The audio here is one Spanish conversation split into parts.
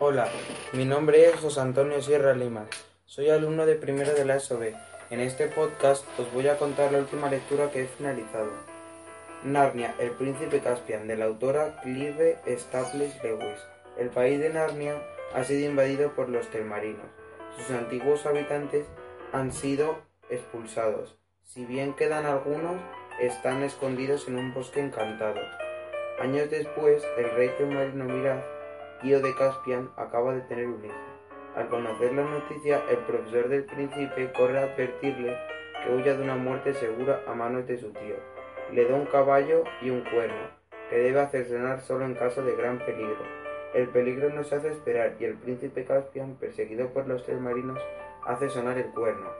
Hola, mi nombre es José Antonio Sierra Lima. Soy alumno de primero de la ESOB. En este podcast os voy a contar la última lectura que he finalizado. Narnia, el príncipe Caspian, de la autora Clive Staples Lewis. El país de Narnia ha sido invadido por los telmarinos. Sus antiguos habitantes han sido expulsados. Si bien quedan algunos, están escondidos en un bosque encantado. Años después, el rey telmarino Mirad de Caspian, acaba de tener un hijo. Al conocer la noticia, el profesor del príncipe corre a advertirle que huya de una muerte segura a manos de su tío. Le da un caballo y un cuerno, que debe hacer sonar solo en caso de gran peligro. El peligro no se hace esperar y el príncipe Caspian, perseguido por los tres marinos, hace sonar el cuerno.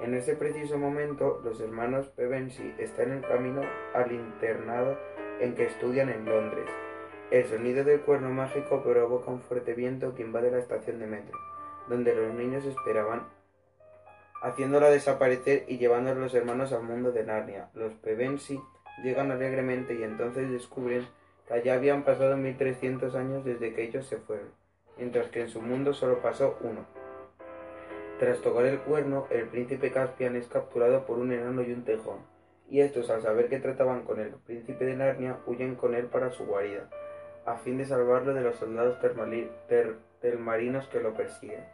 En ese preciso momento, los hermanos Pevensi están en camino al internado en que estudian en Londres. El sonido del cuerno mágico provoca un fuerte viento que invade la estación de metro, donde los niños esperaban, haciéndola desaparecer y llevando a los hermanos al mundo de Narnia. Los Pevensi llegan alegremente y entonces descubren que allá habían pasado 1300 años desde que ellos se fueron, mientras que en su mundo solo pasó uno. Tras tocar el cuerno, el príncipe Caspian es capturado por un enano y un tejón, y estos al saber que trataban con el príncipe de Narnia huyen con él para su guarida a fin de salvarlo de los soldados termarinos que lo persiguen.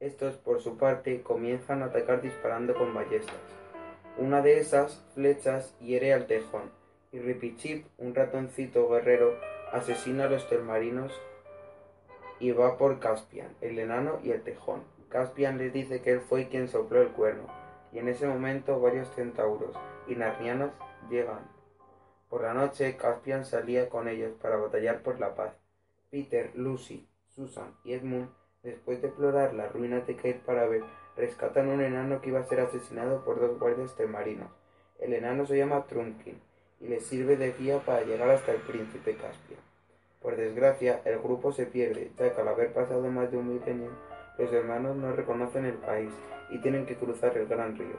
Estos, por su parte, comienzan a atacar disparando con ballestas. Una de esas flechas hiere al tejón, y Ripichip, un ratoncito guerrero, asesina a los termarinos y va por Caspian, el enano y el tejón. Caspian les dice que él fue quien sopló el cuerno, y en ese momento varios centauros y narnianos llegan por la noche, Caspian salía con ellos para batallar por la paz. Peter, Lucy, Susan y Edmund, después de explorar las ruinas de Cape ver, rescatan a un enano que iba a ser asesinado por dos guardias temarinos. El enano se llama Trunkin y le sirve de guía para llegar hasta el príncipe Caspian. Por desgracia, el grupo se pierde, ya que al haber pasado más de un milenio, los hermanos no reconocen el país y tienen que cruzar el gran río.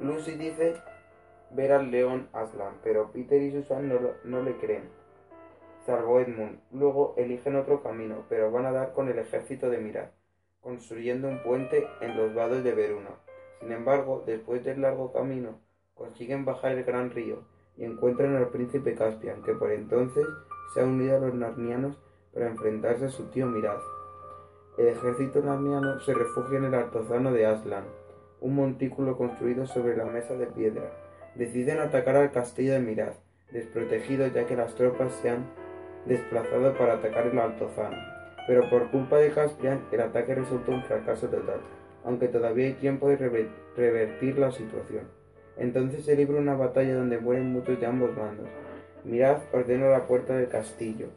Lucy dice ver al león Aslan, pero Peter y Susan no, le creen, salvo Edmund. Luego eligen otro camino, pero van a dar con el ejército de Mirad, construyendo un puente en los vados de Veruna. Sin embargo, después del largo camino, consiguen bajar el gran río y encuentran al príncipe Caspian, que por entonces se ha unido a los narnianos para enfrentarse a su tío Mirad. El ejército narniano se refugia en el altozano de Aslan, un montículo construido sobre la mesa de piedra, deciden atacar al castillo de Mirad, desprotegido ya que las tropas se han desplazado para atacar el Altozano. Pero por culpa de Caspian, el ataque resultó un fracaso total, aunque todavía hay tiempo de revertir la situación. Entonces se libra una batalla donde mueren muchos de ambos bandos. Mirad ordena la puerta del castillo,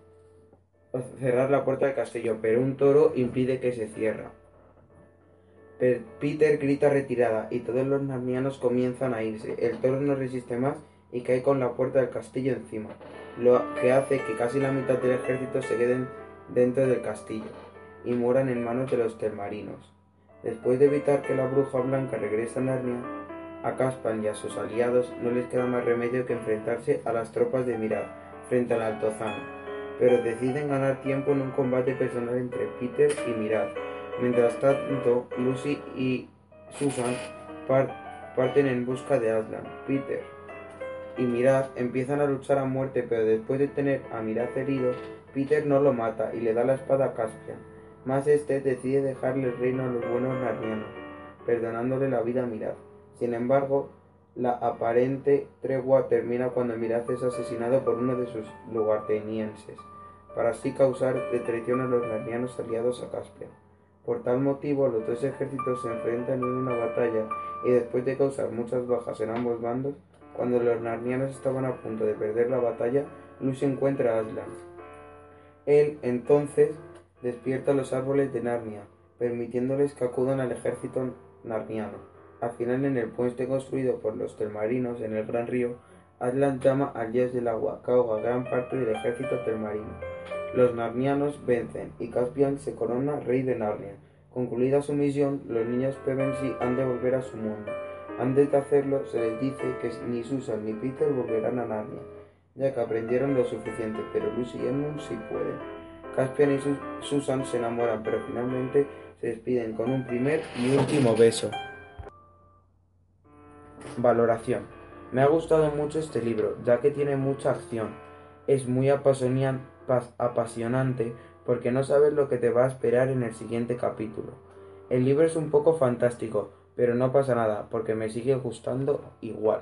cerrar la puerta del castillo, pero un toro impide que se cierre. Peter grita retirada y todos los narnianos comienzan a irse. El toro no resiste más y cae con la puerta del castillo encima, lo que hace que casi la mitad del ejército se queden dentro del castillo y mueran en manos de los termarinos. Después de evitar que la bruja blanca regrese a Narnia, a Caspan y a sus aliados no les queda más remedio que enfrentarse a las tropas de Mirad frente al Altozano, pero deciden ganar tiempo en un combate personal entre Peter y Mirad Mientras tanto, Lucy y Susan parten en busca de Aslan. Peter y Mirad empiezan a luchar a muerte, pero después de tener a Mirad herido, Peter no lo mata y le da la espada a Caspian. Más este decide dejarle el reino a los buenos narnianos, perdonándole la vida a Mirad. Sin embargo, la aparente tregua termina cuando Mirad es asesinado por uno de sus lugartenienses, para así causar de traición a los narnianos aliados a Caspian. Por tal motivo, los dos ejércitos se enfrentan en una batalla y después de causar muchas bajas en ambos bandos, Cuando los narnianos estaban a punto de perder la batalla, Lucy encuentra a Aslan. Él, entonces, despierta los árboles de Narnia, permitiéndoles que acudan al ejército narniano. Al final, en el puente construido por los telmarinos en el Gran Río, Aslan llama al dios del agua, que ahoga gran parte del ejército telmarino. Los narnianos vencen y Caspian se corona rey de Narnia. Concluida su misión, los niños Pevensey han de volver a su mundo. Antes de hacerlo, se les dice que ni Susan ni Peter volverán a Narnia, ya que aprendieron lo suficiente, pero Lucy y Edmund sí pueden. Caspian y Susan se enamoran, pero finalmente se despiden con un primer y último beso. Valoración. Me ha gustado mucho este libro, ya que tiene mucha acción. Es muy apasionante porque no sabes lo que te va a esperar en el siguiente capítulo. El libro es un poco fantástico, pero no pasa nada, porque me sigue gustando igual.